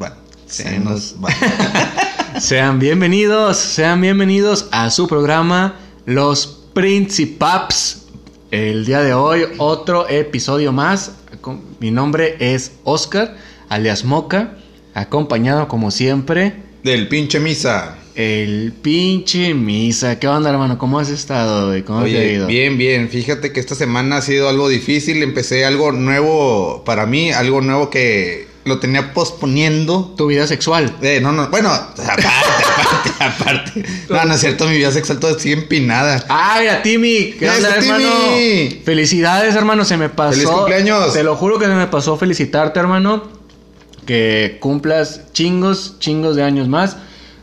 va. Se nos va. Sean bienvenidos, sean bienvenidos a su programa Los Principaps. El día de hoy otro episodio más. Mi nombre es Oscar, alias Moca, acompañado como siempre Del pinche misa. el pinche Misa. ¿Qué onda, hermano? ¿Cómo has estado? güey? ¿Cómo Oye, ido? bien, bien. Fíjate que esta semana ha sido algo difícil. Empecé algo nuevo para mí, algo nuevo que lo tenía posponiendo. Tu vida sexual. Eh, no, no, bueno, aparte, aparte, aparte. No, no es cierto, mi vida sexual todo sigue empinada. Ah, mira, Timmy, ¿qué onda, hermano? Felicidades, hermano, se me pasó. ¡Feliz cumpleaños! Te lo juro que se me pasó felicitarte, hermano. Que cumplas chingos, chingos de años más.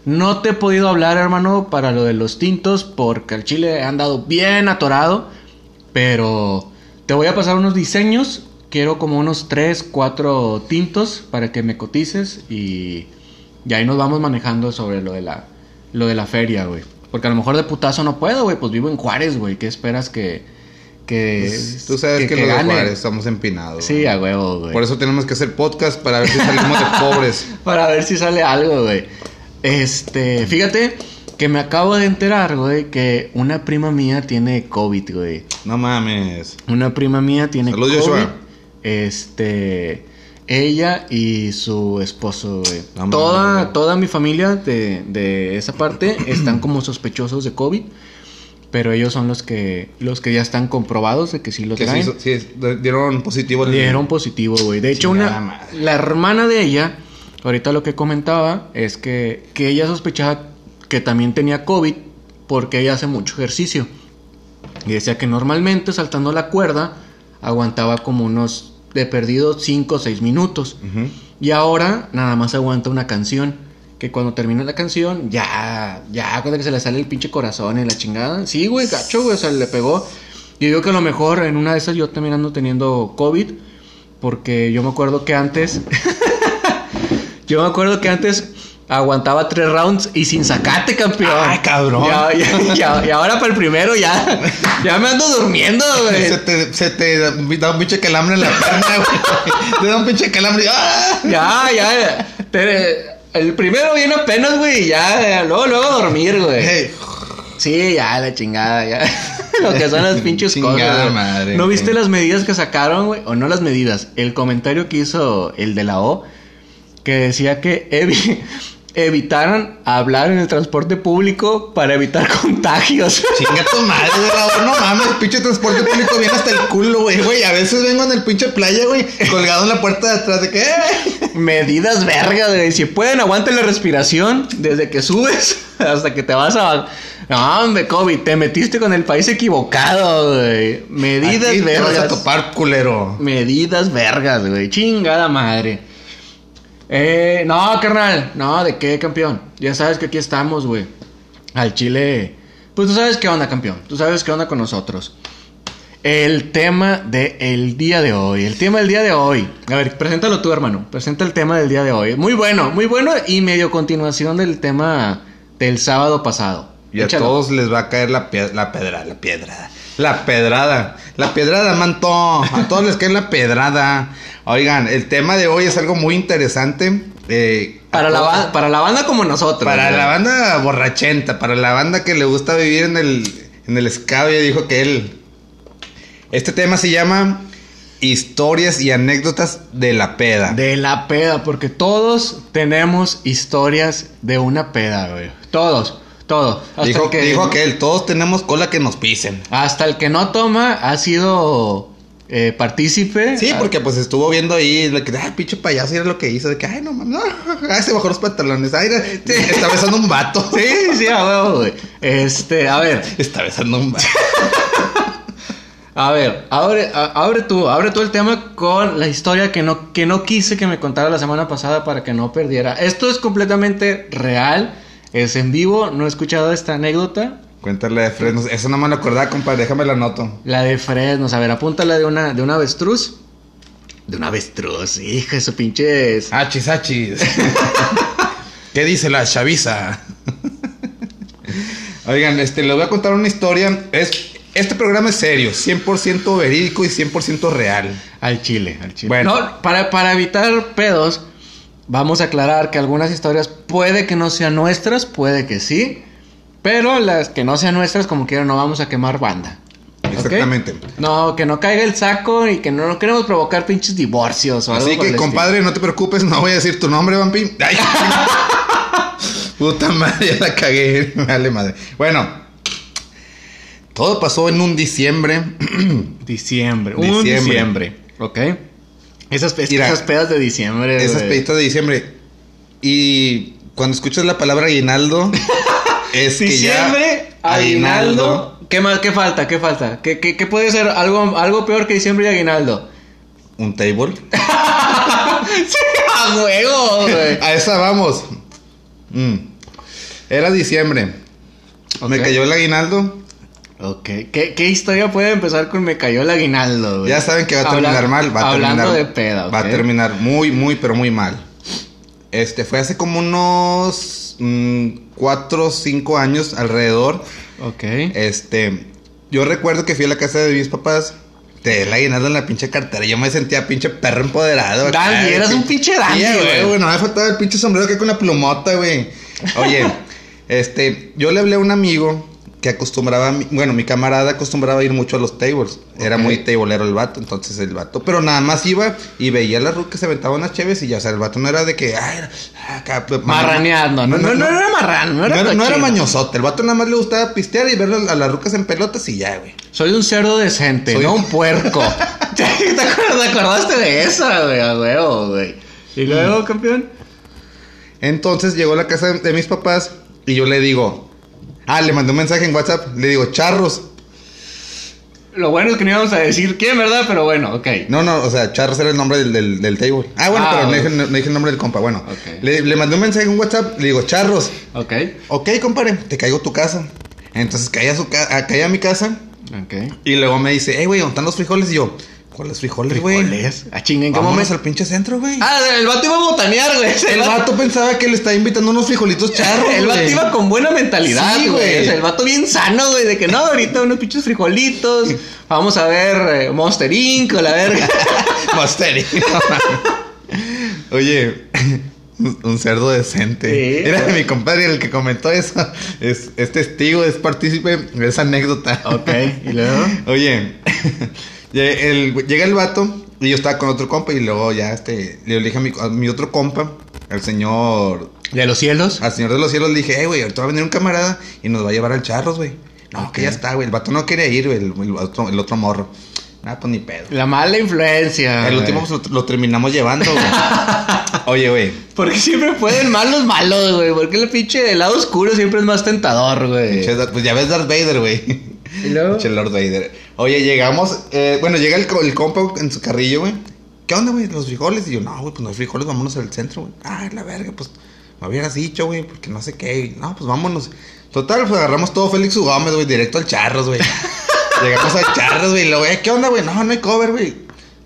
No te he podido hablar, hermano, para lo de los tintos, porque el chile ha andado bien atorado. Pero te voy a pasar unos diseños. Quiero como unos 3, 4 tintos para que me cotices y, y ahí nos vamos manejando sobre lo de la, lo de la feria, güey. Porque a lo mejor de putazo no puedo, güey. Pues vivo en Juárez, güey. ¿Qué esperas que... que Pues, tú sabes que, los de gane? Juárez estamos empinados. Sí, a huevo, güey. Por eso tenemos que hacer podcast para ver si salimos de pobres. Para ver si sale algo, güey. Este, fíjate que me acabo de enterar, güey, que una prima mía tiene COVID, güey. No mames. Una prima mía tiene Salud, COVID. Joshua. Este, ella y su esposo, güey. Toda, toda mi familia de, de esa parte están como sospechosos de COVID. Pero ellos son los que, los que ya están comprobados de que sí lo Que traen. sí, sí, dieron positivo. Dieron positivo, güey. De hecho, una, la hermana de ella, ahorita lo que comentaba es que, que ella sospechaba que también tenía COVID porque ella hace mucho ejercicio. Y decía que normalmente saltando la cuerda aguantaba como unos de perdido 5 o 6 minutos. Y ahora nada más aguanta una canción. Que cuando termina la canción, ya, ya, cuando que se le sale el pinche corazón y la chingada. Sí, güey, gacho, güey, o sea, le pegó. Y digo que a lo mejor en una de esas yo también ando teniendo COVID. Porque yo me acuerdo que antes. yo me acuerdo que antes aguantaba tres rounds y sin sacate, campeón. Ay, cabrón. Ya- ya- ya- y ahora para el primero ya. Ya me ando durmiendo, güey. Se te, se te da un pinche calambre en la pierna, güey. Te da un pinche calambre. y ¡ah! Ya, ya. te- el primero viene apenas, güey. y Ya, luego, luego a dormir, güey. Hey, Sí, ya, la chingada, ya. Lo que son las pinches Chingada cosas. madre, ¿No viste las medidas que sacaron, güey? O no las medidas. El comentario que hizo el de la O, que decía que evi- evitaran hablar en el transporte público para evitar contagios. Chinga tu madre, güey. No mames, el pinche transporte público viene hasta el culo, güey. Güey, a veces vengo en el pinche playa, güey, colgado en la puerta de atrás de que. "Eh". Medidas vergas, güey. Si pueden, aguanten la respiración desde que subes hasta que te vas a. No, hombre, COVID, te metiste con el país equivocado, güey. Medidas Aquí te vas vergas. a topar, culero. Medidas vergas, güey. Chingada madre. Eh, no, carnal. No, ¿de qué, campeón? Ya sabes que aquí estamos, güey. Al Chile. Pues tú sabes qué onda, campeón. Tú sabes qué onda con nosotros. El tema del día de hoy. El tema del día de hoy. A ver, preséntalo tú, hermano. Presenta el tema del día de hoy. Muy bueno, muy bueno y medio continuación del tema del sábado pasado. Y a todos les va a caer la, pie- la pedra, la piedra. La pedrada. La pedrada, manto. A todos les cae la pedrada. Oigan, el tema de hoy es algo muy interesante. eh, Para la, ba- para la banda como nosotros. Para la banda borrachenta, para la banda que le gusta vivir en el, en el escabio, dijo que él. Este tema se llama Historias y anécdotas de la peda. De la peda, porque todos tenemos historias de una peda, güey. Todos, todos. Hasta dijo, el que, dijo que él, todos tenemos cola que nos pisen. Hasta el que no toma ha sido eh, partícipe. Sí, Ah, porque pues estuvo viendo ahí, que, ay, pinche payaso, era lo que hizo, de que, ay, no mames, no, ay, se bajó los pantalones, ay, está besando un vato. Sí, sí, a huevo, güey. Este, a ver, Está besando un vato. a ver, abre, a- abre tú, abre tú el tema con la historia que no, que no quise que me contara la semana pasada para que no perdiera. Esto es completamente real, es en vivo, no he escuchado esta anécdota. Cuéntale de Fresno, eso no me lo acordaba, compadre, déjame la anoto. La de Fresnos, a ver, apúntala de una, de una avestruz. De una avestruz, hija, eso pinches. Achis, achis. ¿Qué dice la chaviza? Oigan, este, les voy a contar una historia. Es, este programa es serio, 100% verídico y 100% real. Al chile, al chile. Bueno. No, para, para evitar pedos, Vamos a aclarar que algunas historias puede que no sean nuestras, puede que sí. Pero las que no sean nuestras, como quiera, no vamos a quemar banda. Exactamente. No, que no caiga el saco y que no, no queremos provocar pinches divorcios o algo Así por que, compadre, no te preocupes, no voy a decir tu nombre, vampi. Ay. Puta madre, ya la cagué. Vale, madre. Bueno, todo pasó en un diciembre. Diciembre. Un Diciembre. diciembre. ¿Ok? Esas, es- Mira, esas pedas de diciembre. Esas peditas de diciembre. Y cuando escuchas la palabra aguinaldo, es que ya. Diciembre, aguinaldo. ¿Qué más? ¿Qué falta? ¿Qué falta? ¿Qué, qué, qué puede ser algo, algo peor que diciembre y aguinaldo? Un table. sí, a huevo, güey. A esa vamos. Mm. Era diciembre. Me cayó el aguinaldo. Ok. ¿Qué, qué historia puede empezar con me cayó el aguinaldo, güey? Ya saben que va a Habla- terminar mal. Va a hablando terminar, de peda, Va a terminar muy, muy, pero muy mal. Este, fue hace como unos mm, cuatro o cinco años alrededor. Ok. Este, yo recuerdo que fui a la casa de mis papás. Te la aguinaldo en la pinche cartera. Yo me sentía pinche perro empoderado. Dandy, eras un pinche dandy, Sí, güey. güey. No me faltaba el pinche sombrero que con la plumota, güey. Oye, este, yo le hablé a un amigo que acostumbraba, bueno, mi camarada acostumbraba a ir mucho a los tables. Era muy tablero el vato, entonces el vato. Pero nada más iba y veía a la ruca que se aventaba unas cheves y ya, o sea, el vato no era de que, ay, acá, pues, Marraneando. No, no, no, era marrano. No No era, no era mañosote, el vato nada más le gustaba pistear y ver a, las rucas en pelotas y ya, güey. Soy un cerdo decente, Soy- no un puerco. ¿Te acordaste de esa, güey? A huevo, güey. ¿Y luego, campeón? Entonces llegó a la casa de mis papás y yo le digo, ah, le mandé un mensaje en WhatsApp, le digo, charros. Lo bueno es que no íbamos a decir quién, ¿verdad? Pero bueno, ok. No, no, o sea, charros era el nombre del, del, del table. Ah, bueno, Ah, pero no dije, no dije el nombre del compa. Bueno, Ok. le, le mandé un mensaje en WhatsApp, le digo, charros. Ok. Ok, compadre, te caigo a tu casa. Entonces caí a, su ca- caí a mi casa Ok. y luego me dice, hey, güey, ¿dónde están los frijoles? Y yo, ¿cuáles frijoles, güey? Frijoles. A chinga, ¿en qué momento? al pinche centro, güey. Ah, el vato iba a botanear, güey. el vato pensaba que le estaba invitando unos frijolitos charros, El vato iba con buena mentalidad, güey. güey. O sea, el vato bien sano, güey. De que no, ahorita unos pinches frijolitos. Vamos a ver eh, Monster Inc. o la verga. Monster. Oye, un cerdo decente. Sí. Era mi compadre el que comentó eso. Es, es testigo, es partícipe de esa anécdota. ok, y luego. Oye, el- llega el vato y yo estaba con otro compa y luego ya este, le dije a mi, a mi otro compa, al señor, ¿De los cielos? al señor de los cielos, le dije, hey, güey, ahorita va a venir un camarada y nos va a llevar al charros, güey. No, que ya está, güey. El vato no quería ir, güey, el, el otro, el otro morro. Ah, pues ni pedo. La mala influencia. El último pues, lo, lo terminamos llevando, güey. Oye, güey. Porque siempre pueden mal los malos, güey. Porque el pinche lado oscuro siempre es más tentador, güey. Pues ya ves Darth Vader, güey. ¿Y luego? Pinche Lord Vader. Oye, llegamos. eh, bueno, llega el, el compa en su carrillo, güey. ¿Qué onda, güey? Los frijoles. Y yo, no, güey, pues no hay frijoles, vámonos al centro, güey. Ah, la verga, pues me hubieras dicho, güey, porque no sé qué. Y, No, pues vámonos. Total, pues agarramos todo Félix Gómez, güey, directo al Charros, güey. Llegamos al Charros, güey. Y luego, eh, ¿qué onda, güey? No, no hay cover, güey.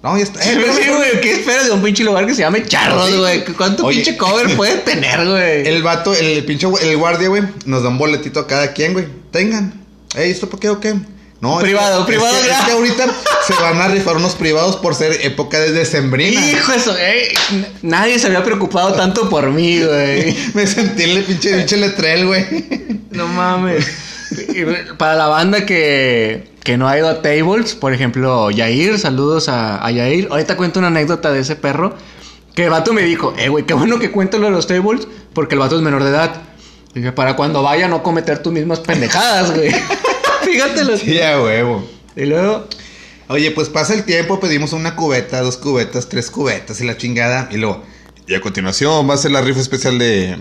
No, ya está. Eh, Sí, güey, ¿qué esperas de un pinche lugar que se llame Charros, güey? ¿Cuánto Oye. pinche cover puede tener, güey? El vato, el pinche gu- el guardia, güey, nos da un boletito a cada quien, güey. Tengan. Ey, ¿esto por qué o qué? No, Privado, privado, Es que, ya. es que ahorita se van a rifar unos privados por ser época de decembrina. Hijo eso, eh. Nadie se había preocupado tanto por mí, güey. Me sentí en el pinche, pinche letrel, güey. No mames. Para la banda que, que no ha ido a tables, por ejemplo, Yair, saludos a, a Yair. Ahorita cuento una anécdota de ese perro. Que el vato me dijo, eh, güey, qué bueno que cuento lo de los tables, porque el vato es menor de edad. Dije, para cuando vaya no cometer tus mismas pendejadas, güey. Fíjate los... Sí, a huevo. Y luego, Oye, pues pasa el tiempo, pedimos una cubeta, dos cubetas, tres cubetas y la chingada. Y luego, y a continuación va a ser la rifa especial de.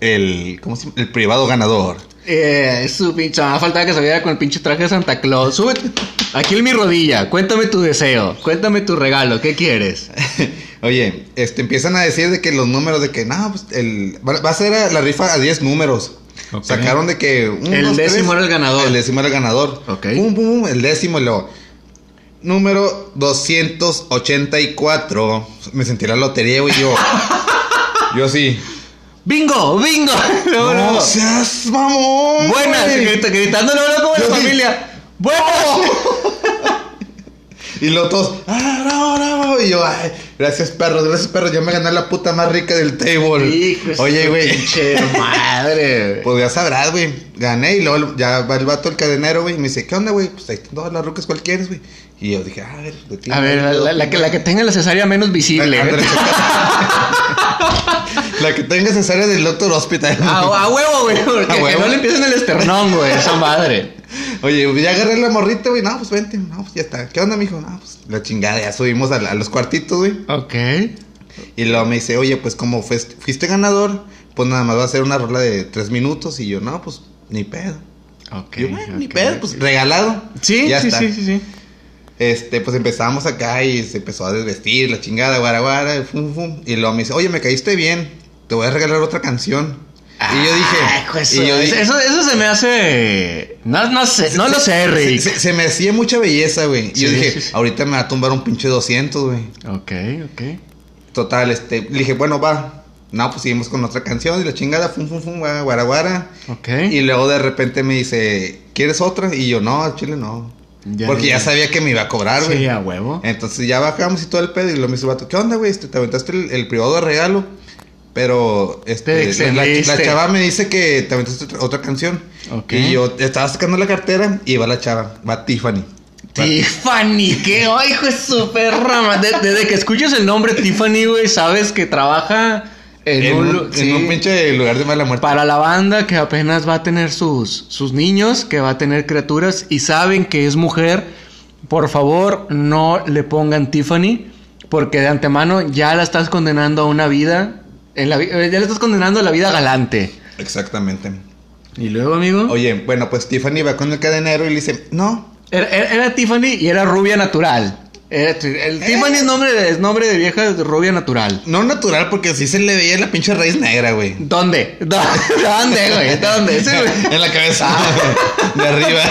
El. ¿Cómo se llama? El privado ganador. eh, su pinche... Me faltaba que se viera con el pinche traje de Santa Claus. Súbete. Aquí en mi rodilla. Cuéntame tu deseo. Cuéntame tu regalo. ¿Qué quieres? Oye, este, empiezan a decir de que los números de que, no, pues el, va, va a ser la rifa a 10 números. Sacaron de que... un, El dos, décimo era el ganador. El décimo era el ganador. Ok. Pum, pum, pum, el décimo y luego... Número 284. Me sentí la lotería, güey, yo... yo sí. ¡Bingo! ¡Bingo! Luego, No luego. seas mamón, Buenas, gritándolo como la sí. familia. ¡Buenas! Y luego todos, ah, bravo, bravo. Y yo, ay, gracias perros, gracias perros, ya me gané la puta más rica del table. Hijo Oye, güey. Pinche madre, güey. Pues ya sabrás, güey. Gané y luego ya va el vato el cadenero, güey. Y me dice, ¿qué onda, güey? Pues ahí están todas las rucas cualquiera, güey. Y yo dije, a ver, de ti. A ver, la, la- la que, la que tenga la cesárea menos visible. Ándale, ¿eh? La que tenga cesárea del Doctor Hospital. A, a huevo, güey. Porque A que huevo. no le empiecen el esternón, güey. Esa madre. Oye, ya agarré la morrita, güey. No, pues vente. No, pues ya está. ¿Qué onda, mijo? No, pues la chingada. Ya subimos a, la- a los cuartitos, güey. Ok. Y luego me dice, oye, pues como fuiste, fuiste ganador, pues nada más va a ser una rola de tres minutos. Y yo, no, pues ni pedo. Ok. yo, bueno, ni ok. pedo, pues regalado. Sí, ya sí, está. sí, sí, sí. Este, pues empezamos acá y se empezó a desvestir, la chingada, guara, guara, fum, fum. Y luego me dice, oye, me caíste bien, te voy a regalar otra canción. Y yo dije, Ay, de y yo dije, eso, eso se me hace. No, no sé, no lo sé, se, Rick. se- se me hacía mucha belleza, güey. Y yo dije, sí, sí. ahorita me va a tumbar un pinche 200, güey. Ok, ok. Total, este, le dije, bueno, va. No, pues seguimos con otra canción y la chingada, fum, fum, fum, guara, guara. Ok. Y luego de repente me dice, ¿quieres otra? Y yo, no, al chile no. Ya, Porque ya ya. sabía que me iba a cobrar, güey. Sí, a huevo. Entonces ya bajamos y todo el pedo y lo me vato, ¿qué onda, güey? Este, te aventaste el, el privado de regalo, pero Te este, la, chava me dice que te aventaste otra, canción. Ok. Y yo estaba sacando la cartera y va la chava, va Tiffany. Tiffany, qué oh, hijo de su perra. ma- de- Desde que escuchas el nombre Tiffany, güey, sabes que trabaja en, En, un, en sí, un pinche lugar de mala muerte. para la banda que apenas va a tener sus, sus niños, que va a tener criaturas y saben que es mujer. Por favor, no le pongan Tiffany, porque de antemano ya la estás condenando a una vida. En la, eh, ya la estás condenando a la vida galante. Exactamente. Y luego, amigo. Oye, bueno, pues Tiffany va con el cadenero y le dice, no. Era, era- era Tiffany y era rubia natural. Era- el Tiffany es nombre, de, es nombre de vieja rubia natural. No natural porque sí se le veía la pinche raíz negra, güey. ¿Dónde? ¿Dó- ¿Dónde, güey? ¿Dónde? Sí, güey. en la cabeza. de arriba.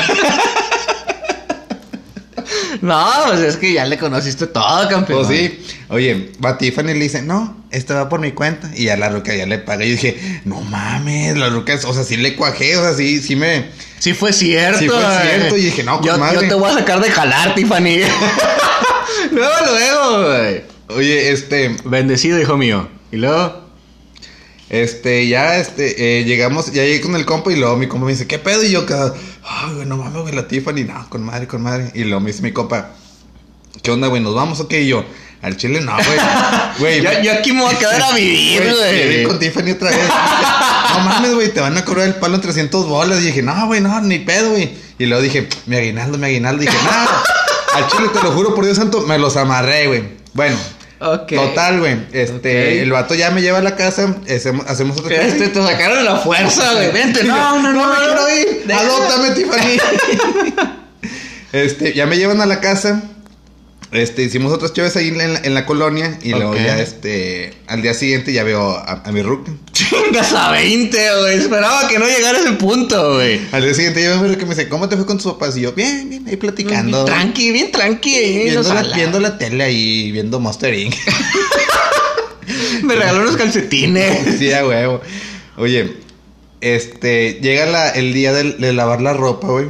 No, pues es que ya le conociste todo, campeón. Pues sí. Oye, va Tiffany y le dice, no, esto va por mi cuenta. Y ya la ruca ya le paga. Y dije, no mames, la ruca, es- o sea, sí le cuajé, o sea, sí, sí me. Sí fue cierto. Sí fue güey. cierto, y dije, no, con yo, madre. yo te voy a sacar de jalar, Tiffany. luego, luego, güey. Oye, este, Bendecido, hijo mío. Y luego... este, ya, este, eh, llegamos, ya llegué con el compa y luego mi compa me dice, ¿qué pedo? Y yo, ay, güey, no mames, güey, la Tiffany, no, con madre, con madre. Y luego me dice mi compa, ¿qué onda, güey? ¿Nos vamos o qué? Y yo, al chile no, güey. Güey, Yo, yo aquí me voy a quedar a vivir, Güey, con Tiffany otra vez. No mames, güey, te van a cobrar el palo en 300 bolas. Y dije, no, güey, no, ni pedo, güey. Y luego dije, mi aguinaldo, mi aguinaldo. Y dije, no, al chile te lo juro por Dios santo, me los amarré, güey. Bueno, Ok. total, güey. Este, el vato ya me lleva a la casa, hacemos, hacemos otra Este, te sacaron la fuerza, güey. Vente, no, no, no, me no, quiero no. ir. Adóptame, Tiffany. este, ya me llevan a la casa. Este, hicimos otras chaves ahí en la, en la colonia. Y luego ya, este, al día siguiente ya veo a, a mi ruca. Chingas a 20, güey. Esperaba que no llegara a ese punto, güey. Al día siguiente ya veo a mi ruca y me dice, ¿cómo te fue con tus papás? Y yo, bien, bien, ahí platicando. Bien tranqui, bien tranqui. ahí la Viendo la, viendo la tele ahí, viendo Monster Inc. Me regaló unos calcetines. sí, a huevo. Oye, este, llega la, el día de, de lavar la ropa, güey.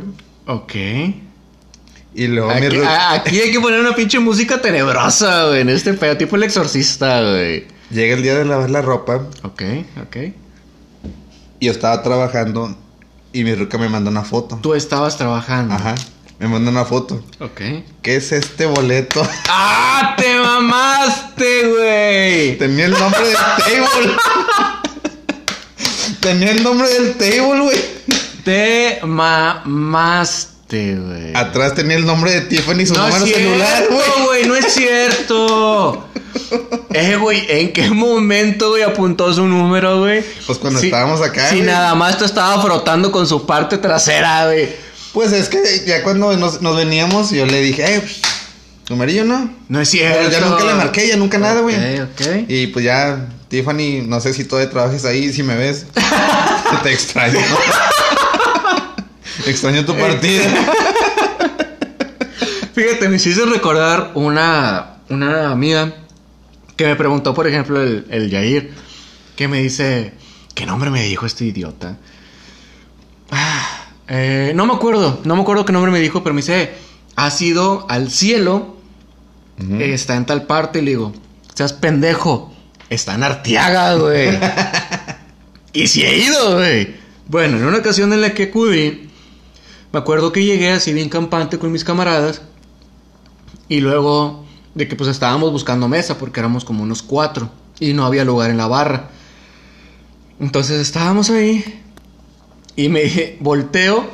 Ok. Y luego mi Aquí, a- aquí hay que poner una pinche música tenebrosa, güey. En este pedo, tipo el exorcista, güey. Llega el día de lavar la ropa. Ok, ok. Y yo estaba trabajando y mi ruca me mandó una foto. Tú estabas trabajando. Ajá. Me mandó una foto. Ok. ¿Qué es este boleto? ¡Ah, te mamaste, güey! Tenía el nombre del table. Tenía el nombre del table, güey. Te mamaste, güey. Atrás tenía el nombre de Tiffany y su No número celular, güey. güey, no es cierto. Eh, güey, ¿en qué momento, güey, apuntó su número, güey? Pues cuando Si- estábamos acá, Si güey. nada más te estaba frotando con su parte trasera, güey. Pues es que ya cuando nos, nos veníamos, yo le dije, eh, pues, numerillo, ¿no? No es cierto. Pero ya nunca le marqué, ya nunca nada, güey. Ok, ok. Y pues ya, Tiffany, no sé si todavía trabajes ahí, si me ves. Te extraño. Extraño tu partida. Fíjate, me hiciste recordar una, una amiga que me preguntó, por ejemplo, el, el Yair, que me dice, ¿qué nombre me dijo este idiota? Ah, eh, no me acuerdo, no me acuerdo qué nombre me dijo, pero me dice, has ido al cielo está en tal parte. Y le digo, seas pendejo, está en Arteaga, güey. y si he ido, güey. Bueno, en una ocasión en la que acudí, me acuerdo que llegué así bien campante con mis camaradas. Y luego de que pues estábamos buscando mesa porque éramos como unos cuatro y no había lugar en la barra. Entonces estábamos ahí y me volteo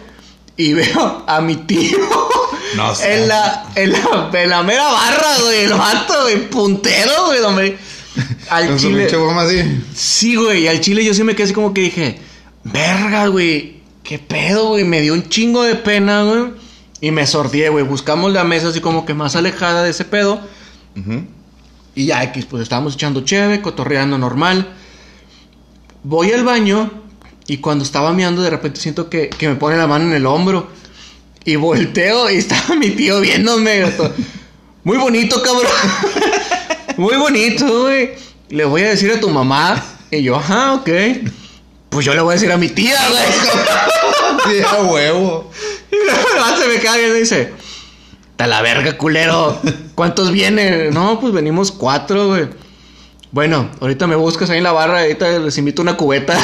y veo a mi tío No sé. en, la, en, la, en la mera barra, güey, el vato, güey, puntero, güey, donde... Al Con chile... así. Sí, güey, al chile yo sí me quedé así como que dije, verga, güey, qué pedo, güey, me dio un chingo de pena, güey. Y me sordié, güey, buscamos la mesa así como que más alejada de ese pedo. Y ya, X, pues estábamos echando cheve, cotorreando normal. Voy al baño y cuando estaba meando de repente siento que, que me pone la mano en el hombro. Y volteo y estaba mi tío viéndome. Muy bonito, cabrón. Muy bonito, güey. Le voy a decir a tu mamá. Y yo, ajá, ok. Pues yo le voy a decir a mi tía, güey. Sí, a huevo. Y luego se me queda viendo y dice: "Ta la verga, culero. ¿Cuántos vienen? No, pues venimos cuatro, güey. Bueno, ahorita me buscas ahí en la barra, ahorita les invito una cubeta.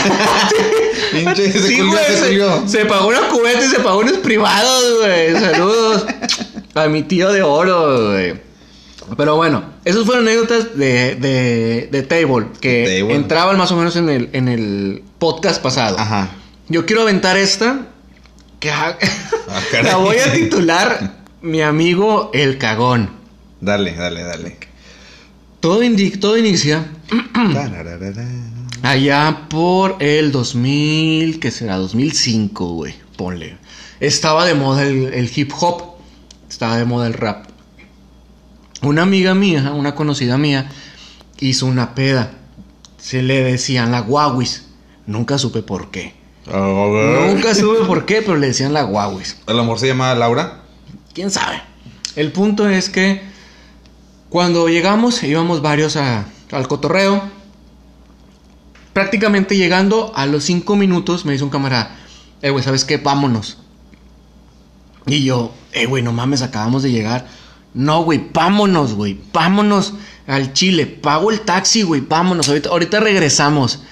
Pinche, Sí, güey, se se pagó una cubeta y se pagó unos privados, güey. Saludos a mi tío de oro, güey. Pero bueno, esas fueron anécdotas de, de, de Table, que Table. entraban más o menos en el, en el podcast pasado. Ajá. Yo quiero aventar esta. Que Ah, la voy a titular Mi amigo el cagón. Dale, dale, dale. Todo, indi- todo inicia allá por el 2000, que será 2005, güey. Ponle. Estaba de moda el, el hip hop. Estaba de moda el rap. Una amiga mía, una conocida mía, hizo una peda. Se le decían la guaguis. Nunca supe por qué. A ver. Nunca supe por qué, pero le decían la guaguis. ¿El amor se llama Laura? ¿Quién sabe? El punto es que cuando llegamos, íbamos varios a- al cotorreo. Prácticamente llegando a los cinco minutos, me dice un camarada, eh, güey, ¿sabes qué? Vámonos. Y yo, eh, güey, no mames, acabamos de llegar. No, güey, vámonos, güey, vámonos al Chile. Pago el taxi, güey, vámonos. Ahorita, ahorita regresamos.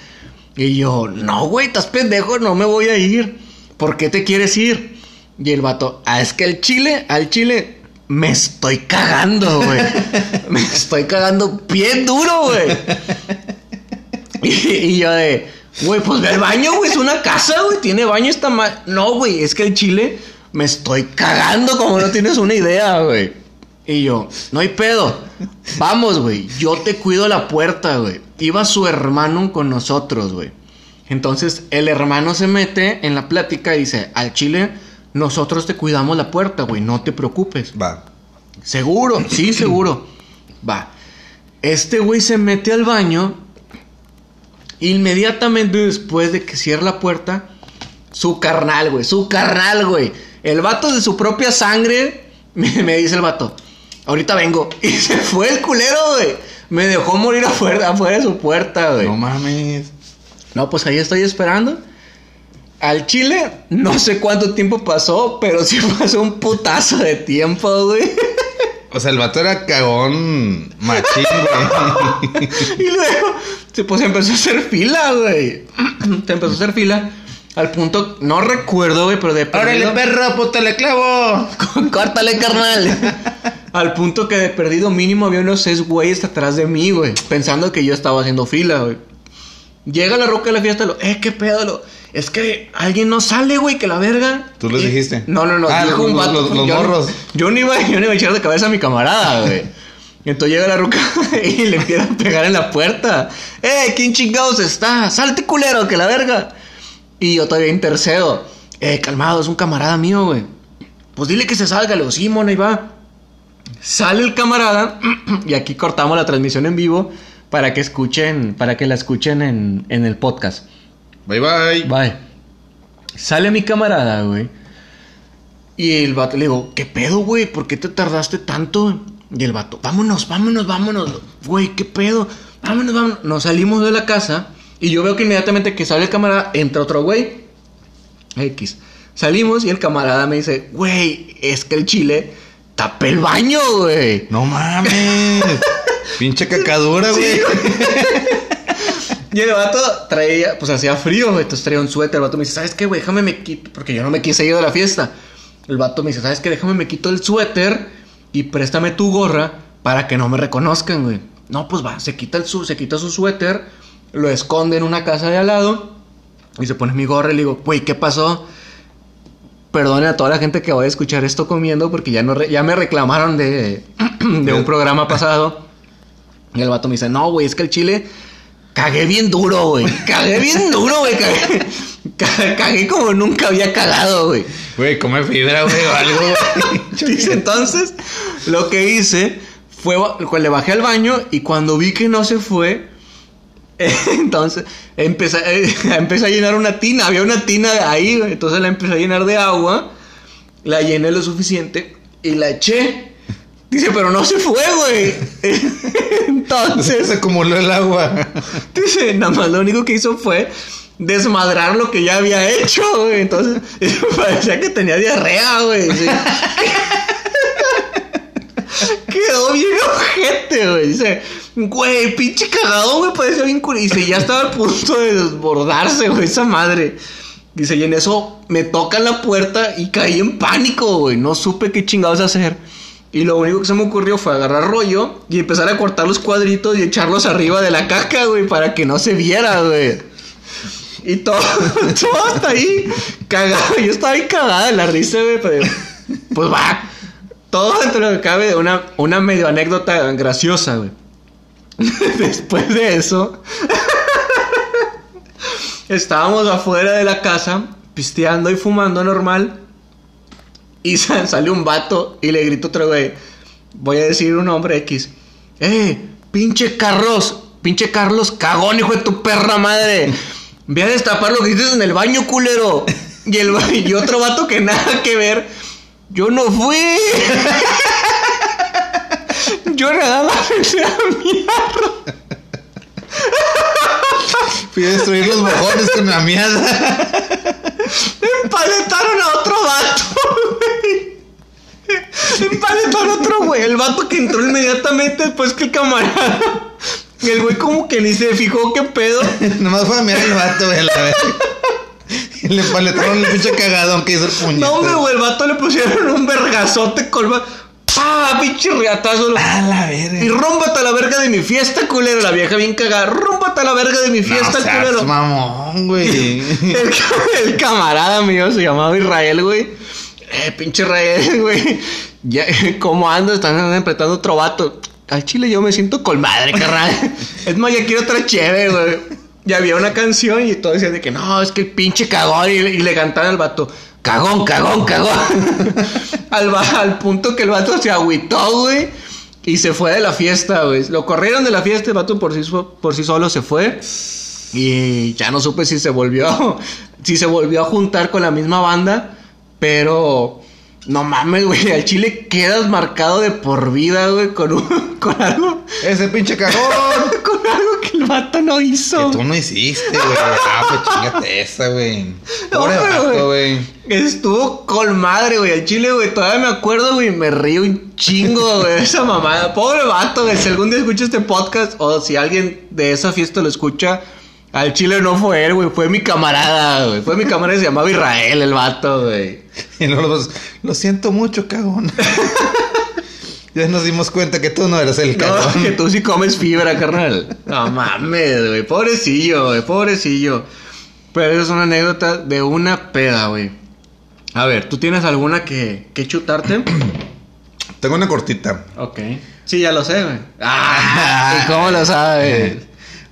Y yo, no, güey, estás pendejo, no me voy a ir. ¿Por qué te quieres ir? Y el vato, ah, es que al Chile, al Chile, me estoy cagando, güey. me estoy cagando bien duro, güey. Y, y yo de, güey, pues ve al baño, güey, es una casa, güey, tiene baño esta mal. No, güey, es que el chile me estoy cagando como no tienes una idea, güey. Y yo, no hay pedo. Vamos, güey, yo te cuido la puerta, güey. Iba su hermano con nosotros, güey. Entonces el hermano se mete en la plática y dice, al chile, nosotros te cuidamos la puerta, güey, no te preocupes. Va. Seguro, sí, seguro. Va. Este güey se mete al baño. Inmediatamente después de que cierra la puerta, su carnal, güey, su carnal, güey. El vato de su propia sangre, me, me dice el vato, ahorita vengo. Y se fue el culero, güey. Me dejó morir afuera, afuera de su puerta, güey. No mames. No, pues ahí estoy esperando. Al Chile, no sé cuánto tiempo pasó, pero sí pasó un putazo de tiempo, güey. O sea, el vato era cagón machín, güey. Y luego, se, pues empezó a hacer fila, güey. Se empezó a hacer fila. Al punto, no recuerdo, güey, pero de perdido. perro, puta, le clavo. Córtale, carnal. Al punto que de perdido mínimo había unos seis güeyes atrás de mí, güey. Pensando que yo estaba haciendo fila, güey. Llega la roca de la fiesta, lo, eh, qué pedo, lo. Es que alguien no sale, güey, que la verga. ¿Tú les Y- dijiste? No, no, no. Ah, dijo los- un vato. los- los yo, morros. Yo no, iba, yo no iba a echar de cabeza a mi camarada, güey. Entonces llega la roca y le empieza a pegar en la puerta. ¡Eh, quién chingados está! ¡Salte, culero, que la verga! Y yo todavía intercedo. Eh, calmado, es un camarada mío, güey. Pues dile que se salga, le digo, sí, mona, ahí va. Sale el camarada y aquí cortamos la transmisión en vivo para que escuchen, para que la escuchen en, en el podcast. Bye, bye. Bye. Sale mi camarada, güey. Y el vato le digo, ¿qué pedo, güey? ¿Por qué te tardaste tanto? Y el vato, vámonos, vámonos, vámonos. Güey, ¿qué pedo? Vámonos, vámonos. Nos salimos de la casa y yo veo que inmediatamente que sale el camarada, entra otro güey. X. Salimos y el camarada me dice, güey, es que el chile tapé el baño, güey. No mames. Pinche cacadura, güey. Y el vato traía, pues hacía frío, güey. Entonces traía un suéter. El vato me dice, ¿sabes qué, güey? Déjame me quito. Porque yo no me quise ir de la fiesta. El vato me dice, ¿sabes qué? Déjame me quito el suéter y préstame tu gorra para que no me reconozcan, güey. No, pues va, se quita, el su, se quita su suéter, lo esconde en una casa de al lado y se pone mi gorra y le digo, güey, ¿qué pasó? Perdone a toda la gente que vaya a escuchar esto comiendo porque ya, no re- ya me reclamaron de, de un programa pasado. Y el vato me dice, no, güey, es que el chile cagué bien duro, güey. Cagué bien duro, güey. Cagué, ca- cagué como nunca había cagado, güey. Güey, come fibra, güey, o algo, güey. Entonces, lo que hice fue, le bajé al baño y cuando vi que no se fue, entonces empecé, eh, empecé a llenar una tina, había una tina ahí, entonces la empecé a llenar de agua, la llené lo suficiente y la eché. Dice, pero no se fue, güey. Entonces, Se acumuló el agua. Dice, nada más lo único que hizo fue desmadrar lo que ya había hecho, güey. Entonces, parecía que tenía diarrea, güey. Sí. Quedó bien ojete, güey. Dice, güey, pinche cagadón, güey, parecía bien curi. Dice, ya estaba al punto de desbordarse, güey, esa madre. Dice, y en eso me tocan la puerta y caí en pánico, güey. No supe qué chingados hacer. Y lo único que se me ocurrió fue agarrar rollo y empezar a cortar los cuadritos y echarlos arriba de la caca, güey, para que no se viera, güey. Y todo, todo hasta ahí cagado. Yo estaba ahí cagada de la risa, güey, pero pues va. Todo dentro de lo que cabe de una, una medio anécdota graciosa, güey. Después de eso, estábamos afuera de la casa, pisteando y fumando normal. Y sa- sale un vato y le grita otro güey. Voy a decir un nombre X. ¡Eh! ¡Pinche Carlos! ¡Pinche Carlos cagón, hijo de tu perra madre! Ve a destapar lo que dices en el baño, culero. Y, el, y otro vato que nada que ver. Yo no fui. Yo nada más eché a miar. Fui a destruir los mojones con la mierda. Empaletaron a otro vato, güey. Empaletaron a otro güey. El vato que entró inmediatamente después que el camarada. Y el güey como que ni se fijó qué pedo. Nomás fue a mirar el vato, güey, a la vez. Y le paletaron el pinche cagadón que hizo el puñetazo. No, güey. El vato le pusieron un vergazote con... ¡Pah! Pinche riatazo. A la verga. Y rómbate a la verga de mi fiesta, culero. La vieja bien cagada. Rómbate a la verga de mi fiesta, no seas culero. mamón, güey. El, ca- el camarada mío se llamaba Israel, güey. Eh, pinche Israel, güey. Ya, ¿Cómo ando? Están apretando otro vato. Al chile yo me siento con madre, carnal. es más, ya quiero otra chévere, güey. Y había una canción y todos decían de que no, es que el pinche cagón. Y, y le cantaban al vato. Cagón, cagón, cagón. al, al punto que el vato se agüitó, güey. Y se fue de la fiesta, güey. Lo corrieron de la fiesta, el vato por sí, por sí solo se fue. Y ya no supe si se volvió, si se volvió a juntar con la misma banda, pero no mames, güey, al chile quedas marcado de por vida, güey, con, un- con algo, Ese pinche cagón. Que el vato no hizo. Que tú no hiciste, güey. Ah, pues chingate esa, güey. Pobre vato, güey. Estuvo con madre, güey. Al chile, güey. Todavía me acuerdo, güey. Me río un chingo, güey. de Esa mamada. Pobre vato, güey. Si algún día escucha este podcast o si alguien de esa fiesta lo escucha, al chile no fue él, güey. Fue mi camarada, güey. Fue mi camarada. Se llamaba Israel, el vato, güey. Y luego los, lo siento mucho, cagón. Ya nos dimos cuenta que tú no eres el No, cagón. que tú sí comes fibra, carnal. No mames, güey. Pobrecillo, güey. Pobrecillo. Pero es una anécdota de una peda, güey. A ver, ¿tú tienes alguna que, que chutarte? Tengo una cortita. Ok. Sí, ya lo sé, güey. Ah, ¿y cómo lo sabes?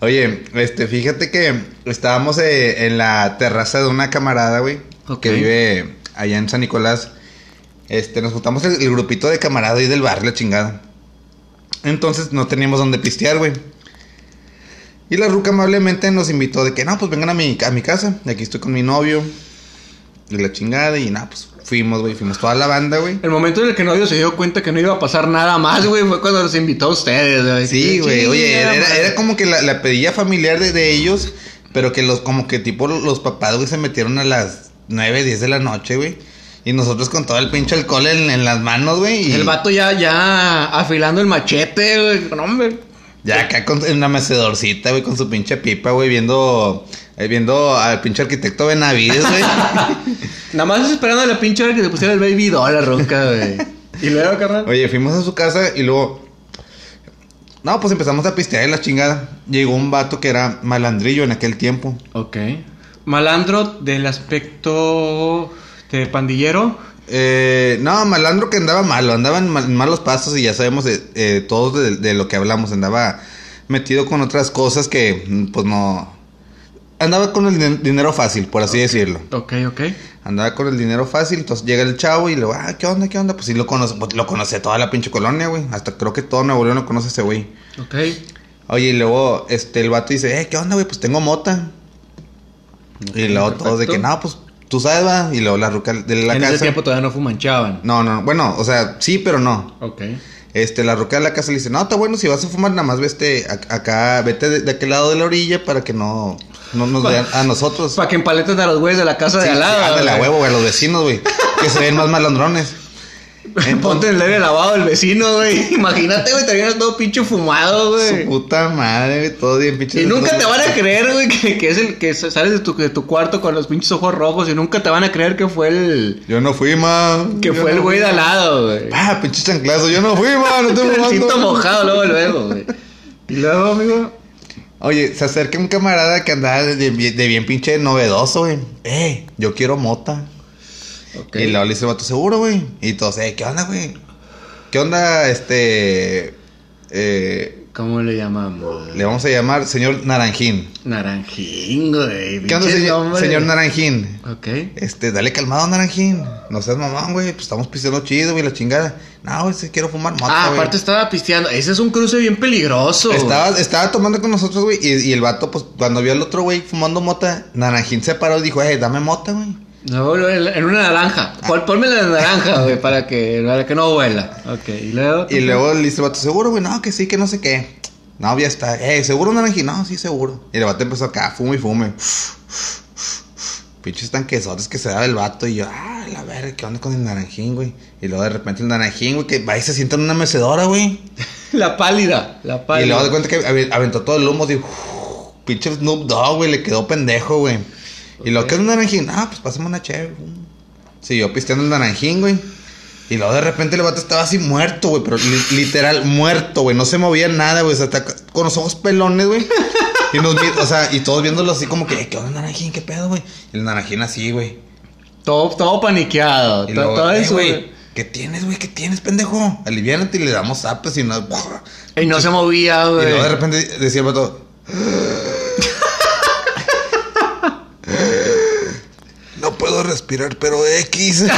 Oye, este, fíjate que estábamos eh, en la terraza de una camarada, güey, Ok. que vive allá en San Nicolás. Este, nos juntamos el, el grupito de camaradas ahí del barrio, la chingada. Entonces no teníamos dónde pistear, güey. Y la ruca amablemente nos invitó de que, no, pues vengan a mi, a mi casa. Aquí estoy con mi novio. Y la chingada. Y nada, pues fuimos, güey. Fuimos toda la banda, güey. El momento en el que el novio se dio cuenta que no iba a pasar nada más, güey, fue cuando los invitó a ustedes, güey. Sí, güey. Oye, era como que la, la pedilla familiar de, de ellos, pero que los, como que tipo los papás, güey, se metieron a las 9, 10 de la noche, güey. Y nosotros con todo el pinche alcohol en, en las manos, güey. Y El vato ya, ya afilando el machete, güey. No, hombre. Ya acá con, en una mecedorcita, güey, con su pinche pipa, güey, viendo, eh, viendo al pinche arquitecto Benavides, güey. Nada más esperando a la pinche hora que se pusiera el baby doll a la ronca, güey. Y luego, carnal. Oye, fuimos a su casa y luego. No, pues empezamos a pistear y la chingada. Llegó un vato que era malandrillo en aquel tiempo. Ok. Malandro del aspecto de pandillero. Eh, no, malandro que andaba malo, andaba en mal- malos pasos y ya sabemos de, eh, todos de, de lo que hablamos. Andaba metido con otras cosas que, mm, pues no. Andaba con el din- dinero fácil, por así decirlo. Ok, ok. Andaba con el dinero fácil, entonces llega el chavo y le va, ah, ¿qué onda, qué onda? Pues sí lo conoce, pues, lo conoce toda la pinche colonia, güey. Hasta creo que todo Nuevo León lo conoce ese güey. Ok. Oye, y luego este el vato dice, eh, ¿qué onda, güey? Pues tengo mota. y luego todos de que, perfecto. no, pues tú sabes, va. Y luego la ruca de la en casa. ese tiempo todavía no fumanchaban. No, no, bueno, o sea, sí, pero no. Ok. Este, la ruca de la casa le dice, no, está bueno, si vas a fumar, nada más vete acá, vete de, de aquel lado de la orilla para que no, no nos vean a nosotros. Para que empaleten a los güeyes de la casa de al lado. sí, ándale, a huevo, güey, a los vecinos, güey. Que se ven más malandrones. Ponte el aire lavado del vecino, güey. Imagínate, güey, te vienes todo pinche fumado, Su güey. puta madre, güey, todo bien pinche. Y nunca te van a creer, güey, que, que es el que sales de tu, de tu cuarto con los pinches ojos rojos y nunca te van a creer que fue el Yo no fui, ma. que Yo fue el güey de al lado, güey. Ah, pinche chanclazo, yo no fui, ma, no te cinto mojado luego, luego, güey. Y luego, amigo. Oye, se acerca un camarada que andaba de, de bien pinche novedoso, güey. Eh, yo quiero mota. Ok. Y luego le dice el vato, seguro, güey. Y todos, eh, ¿qué onda, güey? ¿Qué onda, este... Eh, ¿Cómo le llamamos? le vamos a llamar señor Naranjín. Naranjín, güey. ¿Qué onda, señor, señor Naranjín? Ok. Este, dale calmado, Naranjín. No seas mamón, güey. Pues estamos pisando chido, güey, la chingada. No, güey, sí quiero fumar mota, Ah, güey. aparte estaba pisteando. Ese es un cruce bien peligroso. Estaba, estaba tomando con nosotros, güey. Y, y el vato, pues, cuando vio al otro güey fumando mota, Naranjín se paró y dijo, eh, dame mota, güey. No, en una naranja. Pon- Ponme la naranja, güey, para que, para que no vuela. Ok, y luego. Y luego le dice el vato, seguro, güey, no, que sí, que no sé qué. No, ya está. Eh, ¿seguro Naranjín? No, sí, seguro. Y el vato empezó acá, fume y fume. Pinches tanquesotes que se daba el vato. Y yo, ah, la verga, ¿qué onda con el naranjín, güey? Y luego de repente el naranjín, güey, que va y se sienta en una mecedora, güey. La pálida. La pálida. Y luego de cuenta que ave- aventó todo el humo, dijo, pinche Snoop Dogg, güey, le quedó pendejo, güey. Y lo que es un naranjín, ah, pues pásame una chévere. Siguió pisteando el naranjín, güey. Y luego de repente el vato estaba así muerto, güey, pero li- literal muerto, güey. No se movía nada, güey. O sea, está con los ojos pelones, güey. Y nos o sea, y todos viéndolo así como que, "Eh, ¿qué onda, naranjín? ¿Qué pedo, güey? Y el naranjín así, güey. Todo, todo paniqueado. Y todo, luego, todo "Eh, eso. güey, ¿qué tienes, güey? ¿Qué tienes, pendejo? Aliviánate y le damos zapes y no. Y no se movía, Y güey. luego de repente decía el vato. No puedo respirar, pero X.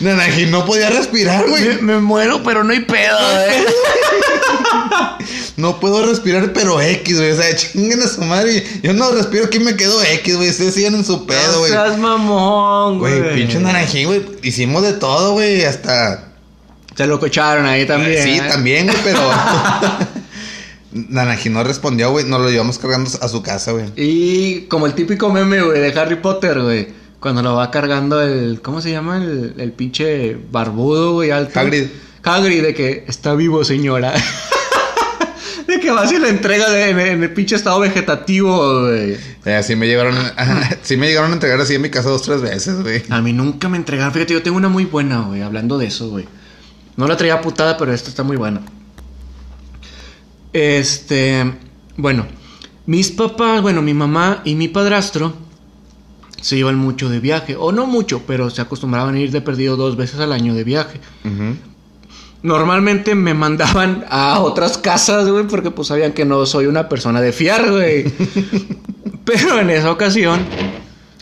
Naranjín no podía respirar, güey. me muero, pero no hay pedo, eh. No puedo respirar, pero X, güey. O sea, chinguen a su madre. Yo no respiro, aquí me quedo X, güey. Ustedes siguen en su pedo, No güey. seas mamón, güey. Güey, pinche naranjín, güey. Hicimos de todo, güey. Hasta. Se lo cocharon ahí también. Sí, ¿eh? también, güey, pero. Naranjín no respondió, güey. Nos lo llevamos cargando a su casa, güey. Y como el típico meme, güey, de Harry Potter, güey. Cuando lo va cargando el. ¿Cómo se llama? El, el pinche barbudo, güey, alto. Hagrid. Hagrid, de que está vivo, señora. de que va y lo entrega de- en, en el pinche estado vegetativo, güey. Eh, así me llegaron, sí me llegaron a entregar así en mi casa dos, tres veces, güey. A mí nunca me entregaron. Fíjate, yo tengo una muy buena, güey, hablando de eso, güey. No la traía putada, pero esta está muy buena. Este. Bueno, mis papás, bueno, mi mamá y mi padrastro se iban mucho de viaje. O no mucho, pero se acostumbraban a ir de perdido dos veces al año de viaje. Normalmente me mandaban a otras casas, güey, porque pues sabían que no soy una persona de fiar, güey. Pero en esa ocasión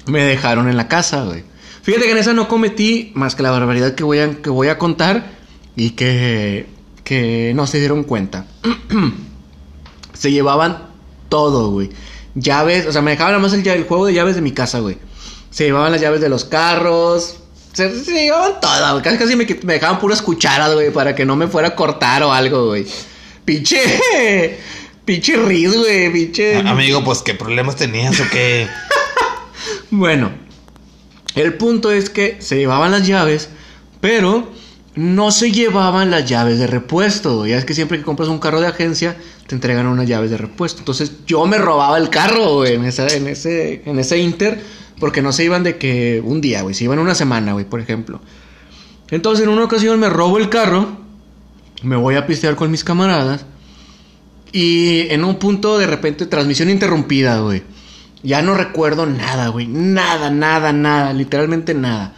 me dejaron en la casa, güey. Fíjate que en esa no cometí más que la barbaridad que voy a, que voy a contar y que, que no se dieron cuenta. se llevaban todo, güey. Llaves, o sea, me dejaban nada más el, juego de llaves de mi casa, güey. Se llevaban las llaves de los carros. Se, se llevaban todo, güey. Casi, casi me, dejaban puras cucharas, güey, para que no me fuera a cortar o algo, güey. Pinche. Pinche Riz, güey. Pinche. Amigo, pues, ¿qué problemas tenías o qué? Bueno, El punto es que se llevaban las llaves, pero no se llevaban las llaves de repuesto. Ya es que siempre que compras un carro de agencia, te entregan unas llaves de repuesto. Entonces yo me robaba el carro, güey, en, en, ese, en ese inter, porque no se iban de que un día, güey, se iban una semana, güey, por ejemplo. Entonces en una ocasión me robo el carro, me voy a pistear con mis camaradas, y en un punto de repente transmisión interrumpida, güey. Ya no recuerdo nada, güey. Nada, nada, nada. Literalmente nada.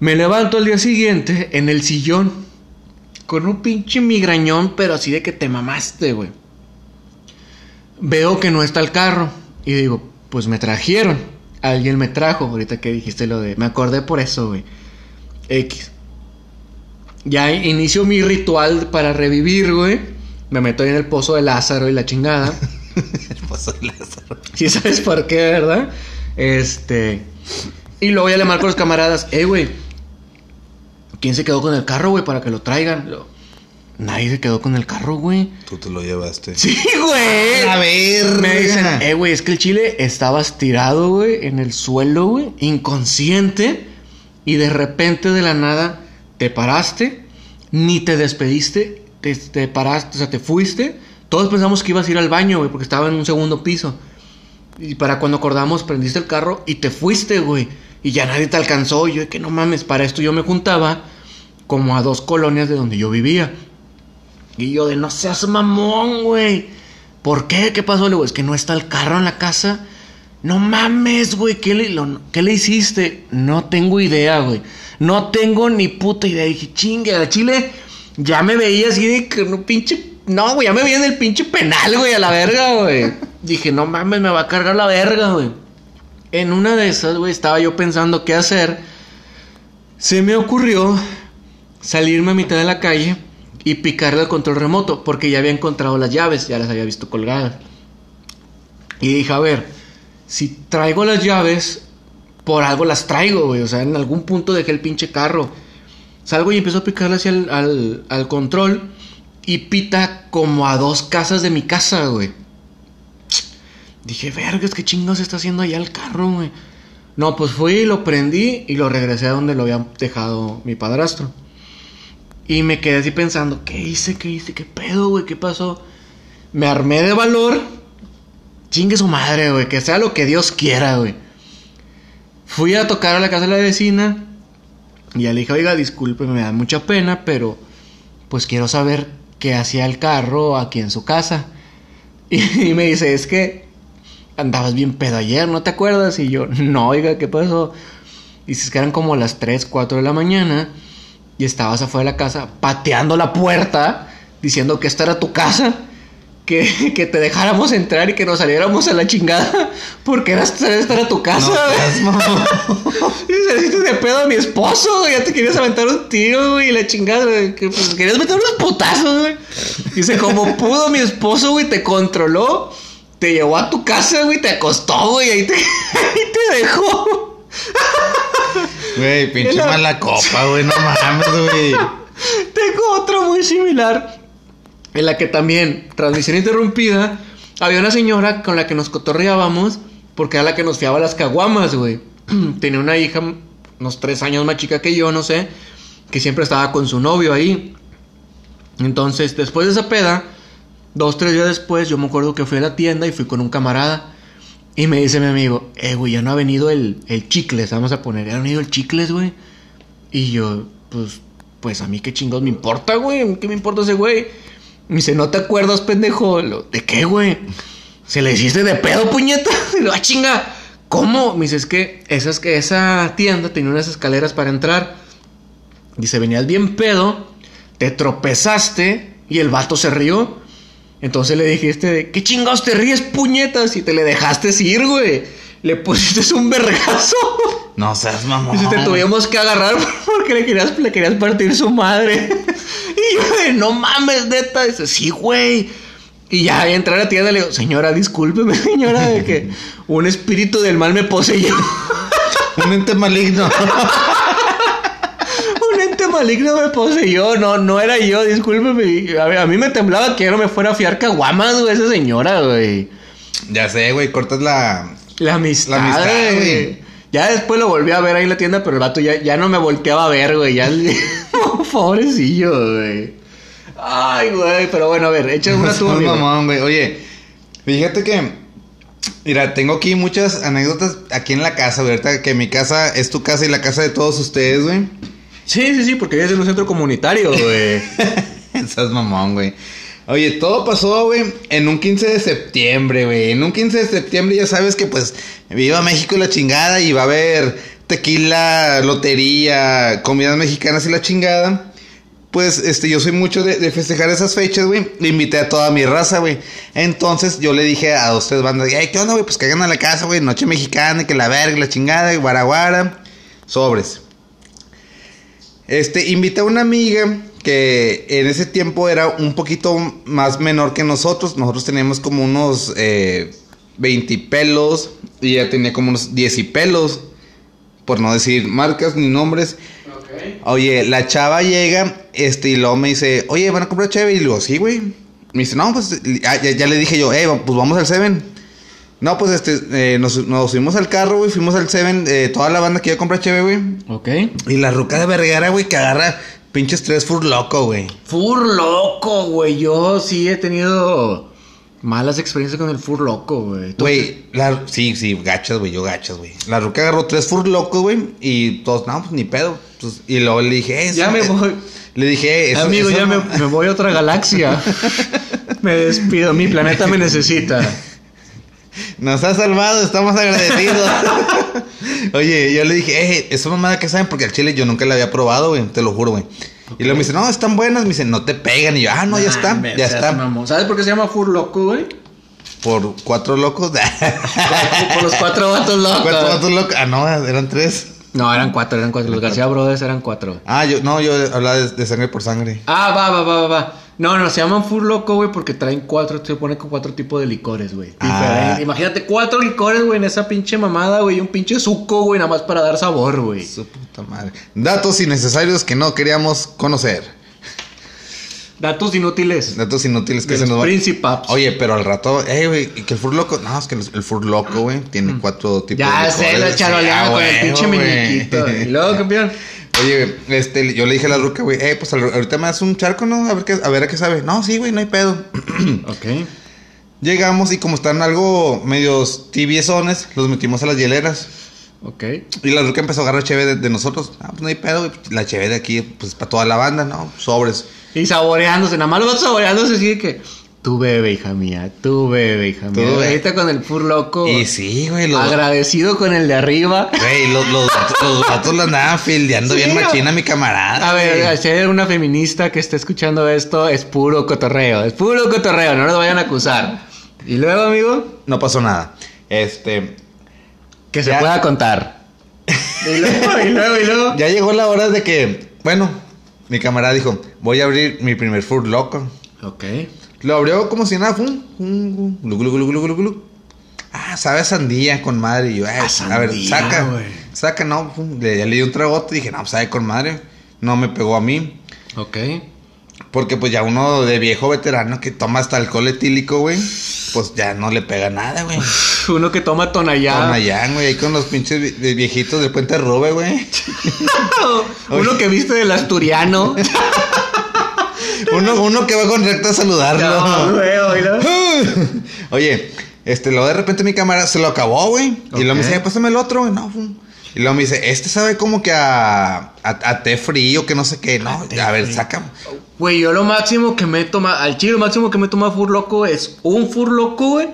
Me levanto al día siguiente en el sillón. Con un pinche migrañón, pero así de que te mamaste, güey. Veo que no está el carro. Y digo, pues me trajeron. Alguien me trajo. Ahorita que dijiste lo de... Me acordé por eso, güey. X. Ya inicio mi ritual para revivir, güey. Me meto ahí en el pozo de Lázaro y la chingada. El pozo de Lázaro. Si sabes por qué, ¿verdad? Este. Y luego ya le marco a los camaradas, eh, güey. ¿Quién se quedó con el carro, güey, para que lo traigan? Nadie se quedó con el carro, güey. Tú te lo llevaste. Sí, güey. A ver. Me dicen, eh, güey, es que el chile estabas tirado, güey, en el suelo, güey, inconsciente. Y de repente, de la nada, te paraste, ni te despediste, te, te paraste, o sea, te fuiste. Todos pensamos que ibas a ir al baño, güey, porque estaba en un segundo piso. Y para cuando acordamos, prendiste el carro y te fuiste, güey. Y ya nadie te alcanzó. Y yo, que no mames, para esto yo me juntaba como a dos colonias de donde yo vivía. Y yo de no seas mamón, güey. ¿Por qué? ¿Qué pasó? Le digo, es que no está el carro en la casa. No mames, güey. ¿Qué le, ¿Qué le hiciste? No tengo idea, güey. No tengo ni puta idea. dije, chingue, a Chile. Ya me veía así de que no pinche. No, güey, ya me veía en el pinche penal, güey, a la verga, güey. Dije, no mames, me va a cargar la verga, güey. En una de esas, güey, estaba yo pensando qué hacer. Se me ocurrió salirme a mitad de la calle y picarle al control remoto, porque ya había encontrado las llaves, ya las había visto colgadas. Y dije, a ver, si traigo las llaves, por algo las traigo, güey. O sea, en algún punto dejé el pinche carro. Salgo y empiezo a picarle hacia el al, al control y pita como a dos casas de mi casa, güey. Dije, vergas, qué chingados está haciendo allá el carro, güey. No, pues fui, lo prendí y lo regresé a donde lo había dejado mi padrastro. Y me quedé así pensando, ¿qué hice? ¿Qué hice? ¿Qué pedo, güey? ¿Qué pasó? Me armé de valor. Chingue su madre, güey. Que sea lo que Dios quiera, güey. Fui a tocar a la casa de la vecina. Y ya le dije, oiga, disculpe, me da mucha pena, pero pues quiero saber qué hacía el carro aquí en su casa. Y, y me dice, es que andabas bien pedo ayer, ¿no te acuerdas? Y yo, no, oiga, ¿qué pasó? Dices que eran como las 3, 4 de la mañana y estabas afuera de la casa pateando la puerta diciendo que esta era tu casa, que, que te dejáramos entrar y que nos saliéramos a la chingada porque era, esta era tu casa. No. Y hiciste de pedo a mi esposo. Ya te querías aventar un tiro, güey. Y la chingada. Que pues, querías meter unos putazos, güey. Dice, como pudo mi esposo, güey, te controló. Te llevó a tu casa, güey. Te acostó, güey. Ahí te, ahí te dejó. Güey, pinche Era- mala copa, güey. No mames, güey. Tengo otra muy similar. En la que también, transmisión interrumpida. Había una señora con la que nos cotorreábamos. Porque era la que nos fiaba las caguamas, güey. Tenía una hija, unos tres años más chica que yo, no sé. Que siempre estaba con su novio ahí. Entonces, después de esa peda, dos, tres días después, yo me acuerdo que fui a la tienda y fui con un camarada. Y me dice mi amigo, eh, güey, ya no ha venido el, el chicles, vamos a poner, ya no ha venido el chicles, güey. Y yo, pues, pues a mí qué chingados me importa, güey, ¿qué me importa ese güey? Me dice, ¿no te acuerdas, pendejo? ¿De qué, güey? ¿Se le hiciste de pedo, puñeta? Y ah, chinga, ¿cómo? Me dice, es que, esas, que esa tienda tenía unas escaleras para entrar. Dice, venías bien pedo, te tropezaste y el vato se rió. Entonces le dijiste, de, ¿qué chingados te ríes, puñetas? Y te le dejaste ir, güey. Le pusiste un vergazo. No seas mamón. Dice, te tuvimos que agarrar porque le querías, le querías partir su madre. Y yo, de, no mames, neta. Dice, sí, güey. Y ya entré a la tienda y le digo, señora, discúlpeme, señora, de que un espíritu del mal me poseyó. Un ente maligno. Maligno me poseyó. No, no era yo, discúlpeme. A, a mí me temblaba que yo no me fuera a fiar caguamas, güey, esa señora, güey. ya sé, güey. Cortas la. La amistad, La amistad, güey. güey. Ya después lo volví a ver ahí en la tienda, pero el vato ya, ya no me volteaba a ver, güey. Ya el- Pobrecillo, güey. Ay, güey, pero bueno, a ver, echa una tú, mamón, güey. Oye, fíjate que. Mira, tengo aquí muchas anécdotas aquí en la casa, güey. Ahorita que mi casa es tu casa y la casa de todos ustedes, güey. Sí, sí, sí, porque vives en un centro comunitario, güey. Estás mamón, güey. Oye, todo pasó, güey, en un 15 de septiembre, güey. En un 15 de septiembre ya sabes que, pues, viva México y la chingada y va a haber tequila, lotería, comidas mexicanas y la chingada. Pues, este, yo soy mucho de, festejar esas fechas, güey. Le invité a toda mi raza, güey. Entonces, yo le dije a dos, tres bandas, ay, ¿qué onda, güey? Pues caigan a la casa, güey. Noche mexicana, que la verga, la chingada, guaraguara. Sobres. Este, invité a una amiga que en ese tiempo era un poquito más menor que nosotros. Nosotros teníamos como unos eh, 20 pelos y ella tenía como unos 10 y pelos. Por no decir marcas ni nombres. Oye, la chava llega, este, y luego me dice, oye, ¿van a comprar cheve? Y le digo, sí, güey. Me dice, no, pues, ya, ya- ya le dije yo, eh, pues vamos al Seven. No, pues, este, eh, nos, nos subimos al carro, güey, fuimos al Seven, eh, toda la banda que iba a comprar cheve, güey. Ok. Y la ruca de vergara, güey, que agarra pinches tres fur loco, güey. Fur loco, güey. Yo sí he tenido malas experiencias con el fur loco, güey. ¿Tú- Güey, la, sí, sí, gachas, güey, yo gachas, güey. La ruca agarró tres fur locos, güey, y todos, no, pues ni pedo. Pues, y luego le dije, eh, Ya eso- me eh, voy. Le dije, eh, eso, Amigo, eso ya me, me voy a otra galaxia. me despido. Mi planeta me necesita. Nos ha salvado, estamos agradecidos. Oye, yo le dije, eh, esa mamada que saben, porque al chile yo nunca la había probado, güey, te lo juro, güey. Y luego me dice, no, están buenas, me dice, no te pegan. Y yo, ah, no, ya está, ya está. mamón. ¿Sabes por qué se llama fur loco, güey? Por cuatro locos. Por los cuatro vatos locos. cuatro vatos locos. Ah, no, eran tres. No, eran cuatro, eran cuatro. Los García Brothers eran cuatro. Ah, yo, no, yo hablaba de, de sangre por sangre. Ah, va, va, va, va, va. No, no, se llaman Fur Loco, güey, porque traen cuatro, se pone con cuatro tipos de licores, güey. Ah. Imagínate cuatro licores, güey, en esa pinche mamada, güey, y un pinche suco, güey, nada más para dar sabor, güey. Su puta madre. Datos innecesarios que no queríamos conocer. Datos inútiles. Datos inútiles que De se los nos van. Oye, pero al rato, eh, güey, ¿y que el fur loco. No, es que el, fur loco, güey, tiene cuatro tipos Mm. Ya de sé, licores. la charoleaba Sí, con el ah, pinche meñiquito. Y luego, campeón. Oye, este, yo le dije a la ruca, güey, eh, pues ahorita me das un charco, ¿no? A ver, qué, a ver a qué sabe. No, sí, güey, no hay pedo. Ok. Llegamos y como están algo medios tibiezones, los metimos a las hieleras. Ok. Y la ruca empezó a agarrar cheve de, de nosotros. Ah, pues no hay pedo, güey. La cheve de aquí, pues para toda la banda, ¿no? Sobres. Y saboreándose, nada más lo vas saboreándose así de que. Tú bebe, hija mía, tú bebe, hija Tú mía. bebe. Ahorita con el Fur Loco. Y sí, güey, los, Agradecido con el de arriba. güey, los, los, los vatos la andaban fildeando Sí, bien machina a mi camarada. A ver, si hay una feminista que esté escuchando esto, es puro cotorreo. Es puro cotorreo, no nos vayan a acusar. Y luego, amigo, No pasó nada. Este. que se Ya. pueda contar. Y luego, y luego, y luego. Ya llegó la hora de que. Bueno, mi camarada dijo: Voy a abrir mi primer food loco. Ok. Lo abrió como si nada, fum, fum, fum, glu, glu, glu. Ah, sabe a sandía con madre. Y yo, eh, A a, ver, saca. güey. Saca, no. le, ya le di un tragote y dije, no, pues sabe con madre. No me pegó a mí. Ok. Porque pues ya uno de viejo veterano que toma hasta alcohol etílico, güey. Pues ya no le pega nada, güey. Uno que toma tonallá. Tonayán, güey, ahí con los pinches viejitos del puente Rube, güey. Uno que viste del asturiano. Uno, uno que va con recta a saludarlo. No, güey. Oye, este, luego de repente mi cámara se lo acabó, güey. Y luego me dice, pásame el otro, güey. No, fum. Y luego me dice, este sabe como que a, a, a té frío, que no sé qué. No, a ver, saca. Güey, yo lo máximo que me toma, al chile lo máximo que me toma Fur Loco es un Fur Loco, güey.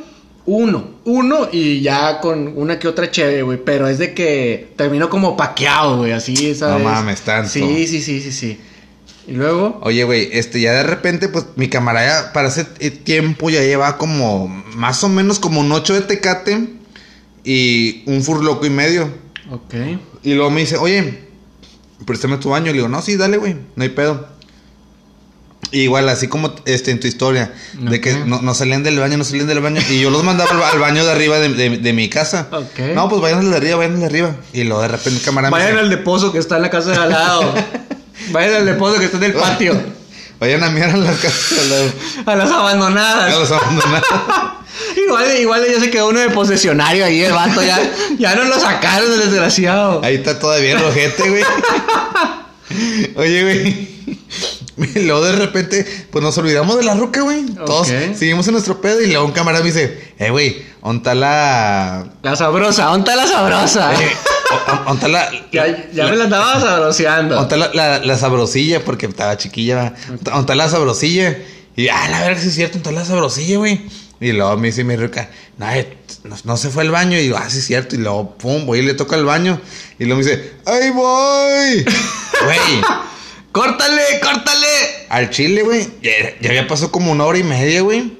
Uno, uno y ya con una que otra chévere, güey. Pero es de que terminó como paqueado, güey, así, ¿sabes? mames, tanto. Sí, sí, sí, sí, sí. Y luego, Oye, güey, este, ya de repente, pues mi camarada para ese tiempo ya lleva como, más o menos como un 8 de tecate y un furloco y medio. ok. Y luego me dice, oye, préstame tu baño. Y le digo, no, sí, dale, güey, no hay pedo. Y igual, así como este, en tu historia, de que no, no salían del baño, no salían del baño. Y yo los mandaba al, ba- al baño de arriba de, de- de mi casa. Ok. No, pues vayan al de arriba, vayan al de arriba. Y luego de repente camarada me Vayan al deposo que está en la casa de al lado. Vayan al deposo que está en el patio. vayan a mirar a la casa de al lado. A las abandonadas. Ya los abandonaron. Y igual, igual ya se quedó uno de posesionario ahí, el vato. Ya, ya no lo sacaron, el desgraciado. Ahí está todavía el ojete, güey. Oye, güey. Y luego de repente, pues nos olvidamos de la ruca, güey. Todos seguimos en nuestro pedo y luego un camarada me dice, eh, güey, ¿onta la... La sabrosa, ¿dónde está la sabrosa? eh, o- ¿Onta la... ya ya me la andaba sabroseando. ¿Onta la, la, la sabrosilla? Porque estaba chiquilla. ¿Onta la sabrosilla? Y, ah, la verdad, sí es cierto, ¿onta la sabrosilla, güey? Y luego me dice mi ruca, no, eh, no, no se fue al baño. Y digo, ah, sí es cierto. Y luego, pum, voy y le toca el baño. Y luego me dice, ¡ay, voy! Güey. ¡Córtale, córtale! Al chile, güey. Ya, ya había pasado como una hora y media, güey.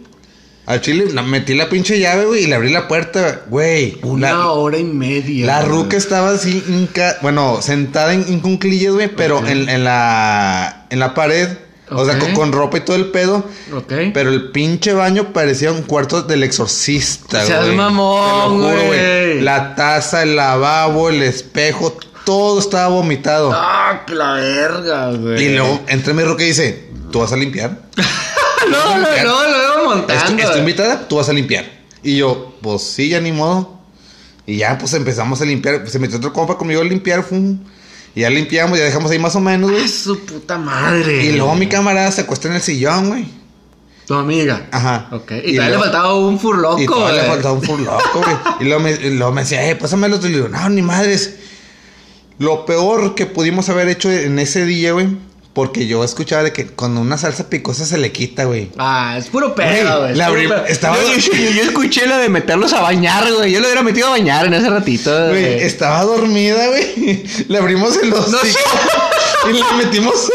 Al chile metí la pinche llave, güey, y le abrí la puerta, güey. Una La, hora y media. la güey. ruca estaba así, inca- bueno, sentada en, en cuclillas, güey, pero en, en la en la pared. O sea, con, con ropa y todo el pedo. Ok. Pero el pinche baño parecía un cuarto del exorcista, Seas güey. mamón, Te lo juro, güey. La taza, el lavabo, el espejo, todo estaba vomitado. ¡Ah, que la verga, güey! Y luego entra mi ruca y dice, ¿tú vas a limpiar? no, no, limpiar. no, Estoy, estoy güey. invitada, tú vas a limpiar. Y yo, pues sí, ya ni modo. Y ya, pues empezamos a limpiar. Se metió otro compa conmigo a limpiar. fum. Y ya limpiamos, ya dejamos ahí más o menos, ¡Ah, güey. su puta madre! Y luego mi camarada se acuesta en el sillón, güey. Tu amiga. Ajá. Ok. Y Y, todavía le faltaba un furloco, Y todavía le faltaba un furloco, güey. Y luego me, y luego me decía, eh, pásamelo. Y le digo, no, ni madres. Lo peor que pudimos haber hecho en ese día, güey. Porque yo escuchaba de que cuando una salsa picosa se le quita, güey. Ah, es puro pedo, Güey, estaba- Yo, yo- yo escuché lo de meterlos a bañar, güey. Yo lo hubiera metido a bañar en ese ratito, Güey, estaba dormida, güey. Le abrimos el hocico y le metimos.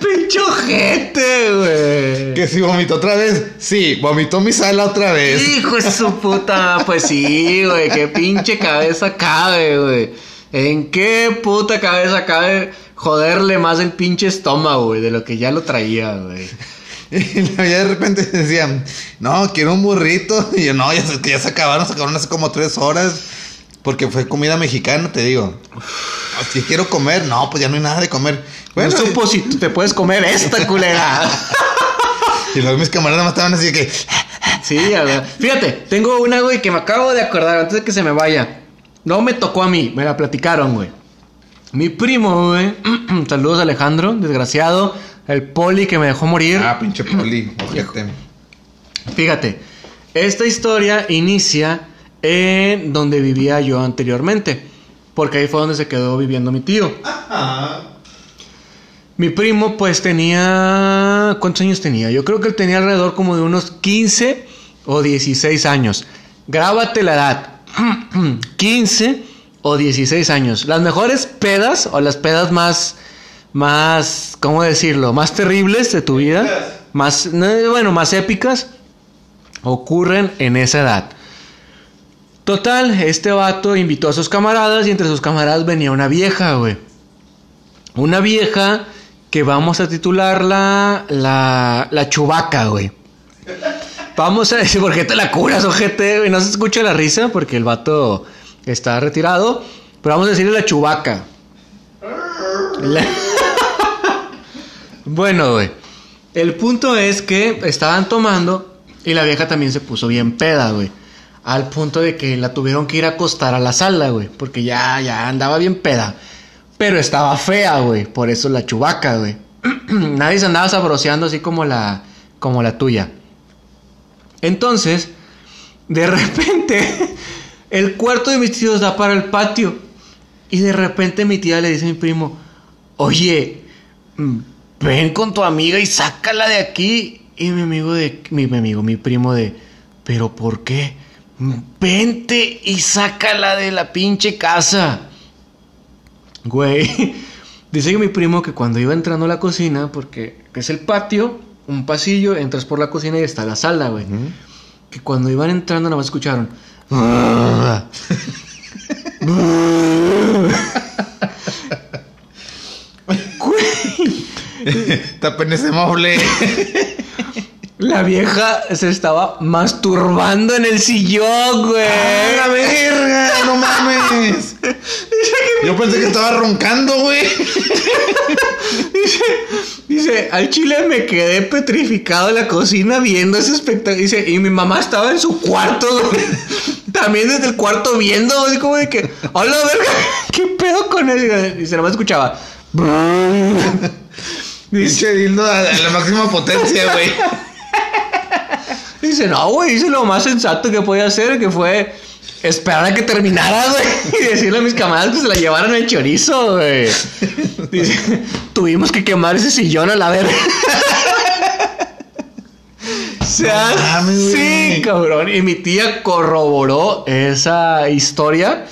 Pinche ojete, güey. que si vomitó otra vez. Sí, vomitó mi sala otra vez. Hijo de su puta, pues sí, güey, qué pinche cabeza cabe, güey. ¿En qué puta cabeza cabe joderle más el pinche estómago, güey, de lo que ya lo traía, güey? Y ya de repente decían, no, quiero un burrito. Y yo, no, ya se, ya se acabaron, se acabaron hace como tres horas. Porque fue comida mexicana, te digo. Si quiero comer, no, pues ya no hay nada de comer. Bueno, no supo si tú te puedes comer esta culera. y luego mis camaradas me estaban así de que, Sí, a ver. Fíjate, tengo una, güey, que me acabo de acordar antes de que se me vaya. No me tocó a mí, me la platicaron, güey. Mi primo, güey. Saludos, Alejandro, desgraciado. El poli que me dejó morir. ah, pinche poli, ojete. Fíjate, esta historia inicia en donde vivía yo anteriormente. Porque ahí fue donde se quedó viviendo mi tío. Mi primo, pues tenía. ¿Cuántos años tenía? Yo creo que él tenía alrededor como de unos 15 o 16 años. Grábate la edad: 15 o 16 años. Las mejores pedas o las pedas más. Más. ¿Cómo decirlo? Más terribles de tu vida. Más. no, Bueno, más épicas. Ocurren en esa edad. Total, este vato invitó a sus camaradas y entre sus camaradas venía una vieja, güey. Una vieja que vamos a titularla la, la chubaca, güey. Vamos a decir, ¿por qué te la curas, ojete? No se escucha la risa porque el vato está retirado. Pero vamos a decirle la chubaca. Bueno, güey. El punto es que estaban tomando y la vieja también se puso bien peda, güey. Al punto de que la tuvieron que ir a acostar a la sala, güey. Porque ya, ya andaba bien peda. Pero estaba fea, güey. Por eso la chubaca, güey. Nadie se andaba sabroseando así como la, como la tuya. Entonces, de repente, el cuarto de mis tíos da para el patio. Y de repente mi tía le dice a mi primo, oye, mm, ven con tu amiga y sácala de aquí. Y mi amigo de, mi, mi amigo, mi primo de, pero ¿por qué? "Mm, Vente y sácala de la pinche casa. Güey, dice que mi primo que cuando iba entrando a la cocina, porque es el patio, un pasillo, entras por la cocina y está la sala, güey. Que cuando iban entrando nada más escucharon. Tapen ese mueble. La vieja se estaba masturbando en el sillón, güey. ¡Ah, la verga! ¡No mames! Yo pensé que estaba roncando, güey. Dice, dice, al chile me quedé petrificado en la cocina viendo ese espectáculo. Dice, y mi mamá estaba en su cuarto, güey. También desde el cuarto viendo, así como de que, hola, verga, ¿qué pedo con él? Dice, nomás escuchaba. Dice dildo a la máxima potencia, güey. Dice, no, güey, hice lo más sensato que podía hacer, que fue esperar a que terminara, güey, y decirle a mis camaradas que se la llevaran el chorizo, güey. Dice, tuvimos que quemar ese sillón a la verga. O sea, No sí, cabrón. Y mi tía corroboró esa historia.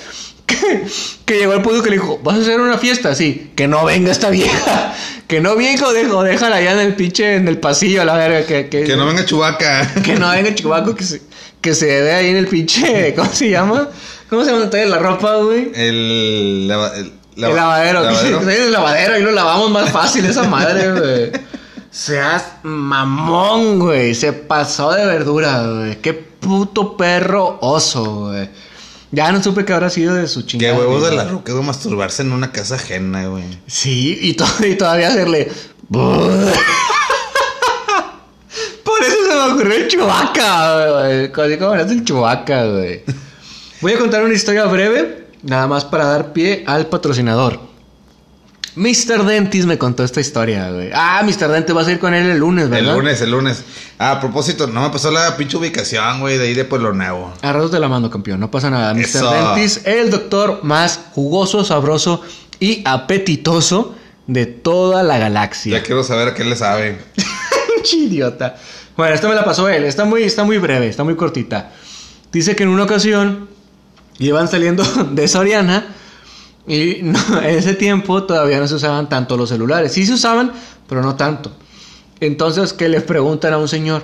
Que, que llegó al punto que le dijo, ¿vas a hacer una fiesta? Sí, que no venga esta vieja. Que no venga o dejo, déjala allá en el pinche, en el pasillo, a la verga. Que, que, Que no venga Chubaca. que no venga Chihuahua, que se, que se ve ahí en el pinche. ¿Cómo se llama? ¿Cómo se llama la ropa, güey? El, lava- el, el lavadero. lavadero. El lavadero y lo lavamos más fácil, esa madre, güey. Seas mamón, güey. Se pasó de verdura, güey. Qué puto perro oso, güey. Ya no supe qué habrá sido de su Qué chingada. huevos de la roca, güey, masturbarse en una casa ajena, güey. Sí, y, to- y todavía hacerle. Por eso se me ocurrió el chubaca, güey. Así como hace el chubaca, güey. Voy a contar una historia breve, nada más para dar pie al patrocinador. Mr. Dentis me contó esta historia, güey. Ah, Mr. Dentis vas a ir con él el lunes, ¿verdad? El lunes, el lunes. Ah, a propósito, no me pasó la pinche ubicación, güey, de ahí de Pueblo Nuevo. A ratos te la mando, campeón. No pasa nada. Mr. Eso. Dentis, el doctor más jugoso, sabroso y apetitoso de toda la galaxia. Ya quiero saber a qué le sabe. Idiota. Bueno, esta me la pasó él. Está muy, está muy breve, está muy cortita. Dice que en una ocasión iban saliendo de Soriana y en ese tiempo todavía no se usaban tanto los celulares. Sí se usaban, pero no tanto. Entonces que le preguntan a un señor,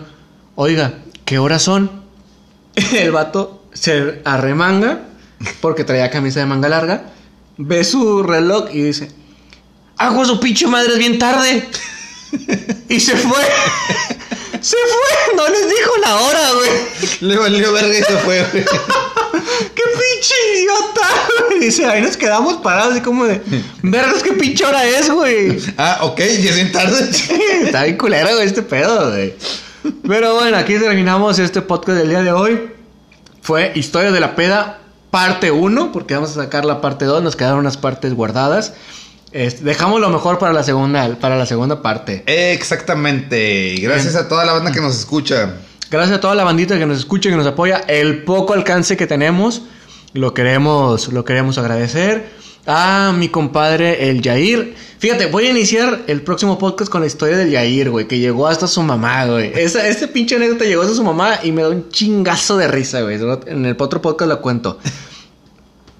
oiga, ¿qué horas son? El vato se arremanga porque traía camisa de manga larga, ve su reloj y dice, hago su pinche madre es bien tarde. Y se fue. Se fue. No les dijo la hora, güey. Le valió verga y se fue, güey. ¡Qué pinche idiota! güey! Dice, ahí nos quedamos parados así como de... Vergas, qué pinche hora es, güey. Ah, ok, ya es bien tarde. Está bien culero, güey, este pedo, güey. Pero bueno, aquí terminamos este podcast del día de hoy. Fue Historia de la Peda, parte 1, porque vamos a sacar la parte 2. Nos quedaron unas partes guardadas. Este, dejamos lo mejor para la segunda, para la segunda parte. Exactamente. Gracias a toda la banda que nos escucha. Gracias a toda la bandita que nos escucha, que nos apoya. El poco alcance que tenemos, lo queremos, lo queremos agradecer. A mi compadre, el Yair. Fíjate, voy a iniciar el próximo podcast con la historia del Yair, güey, que llegó hasta su mamá, güey. Esa, este pinche anécdota llegó hasta su mamá y me da un chingazo de risa, güey. En el otro podcast lo cuento.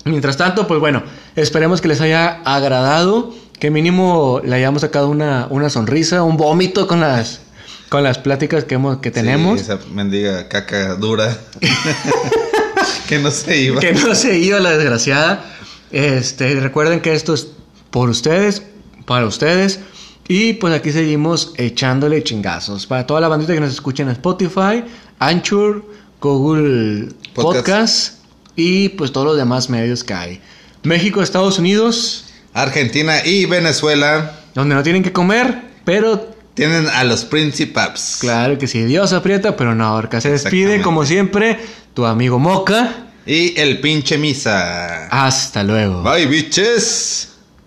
Mientras tanto, pues bueno, esperemos que les haya agradado. Que mínimo le hayamos sacado una, una sonrisa, un vómito con las, con las pláticas que, hemos, que tenemos. Sí, esa mendiga caca dura. que no se iba. que no se iba la desgraciada. Este, recuerden que esto es por ustedes, para ustedes. Y pues aquí seguimos echándole chingazos. Para toda la bandita que nos escucha en Spotify, Anchor, Google Podcast. Podcast, y pues todos los demás medios que hay. México, Estados Unidos, Argentina y Venezuela donde no tienen que comer, pero tienen a los Principaps. claro que sí, Dios aprieta, pero no ahorca. Se despide como siempre tu amigo Moca. Y el pinche misa. Hasta luego. Bye, bitches.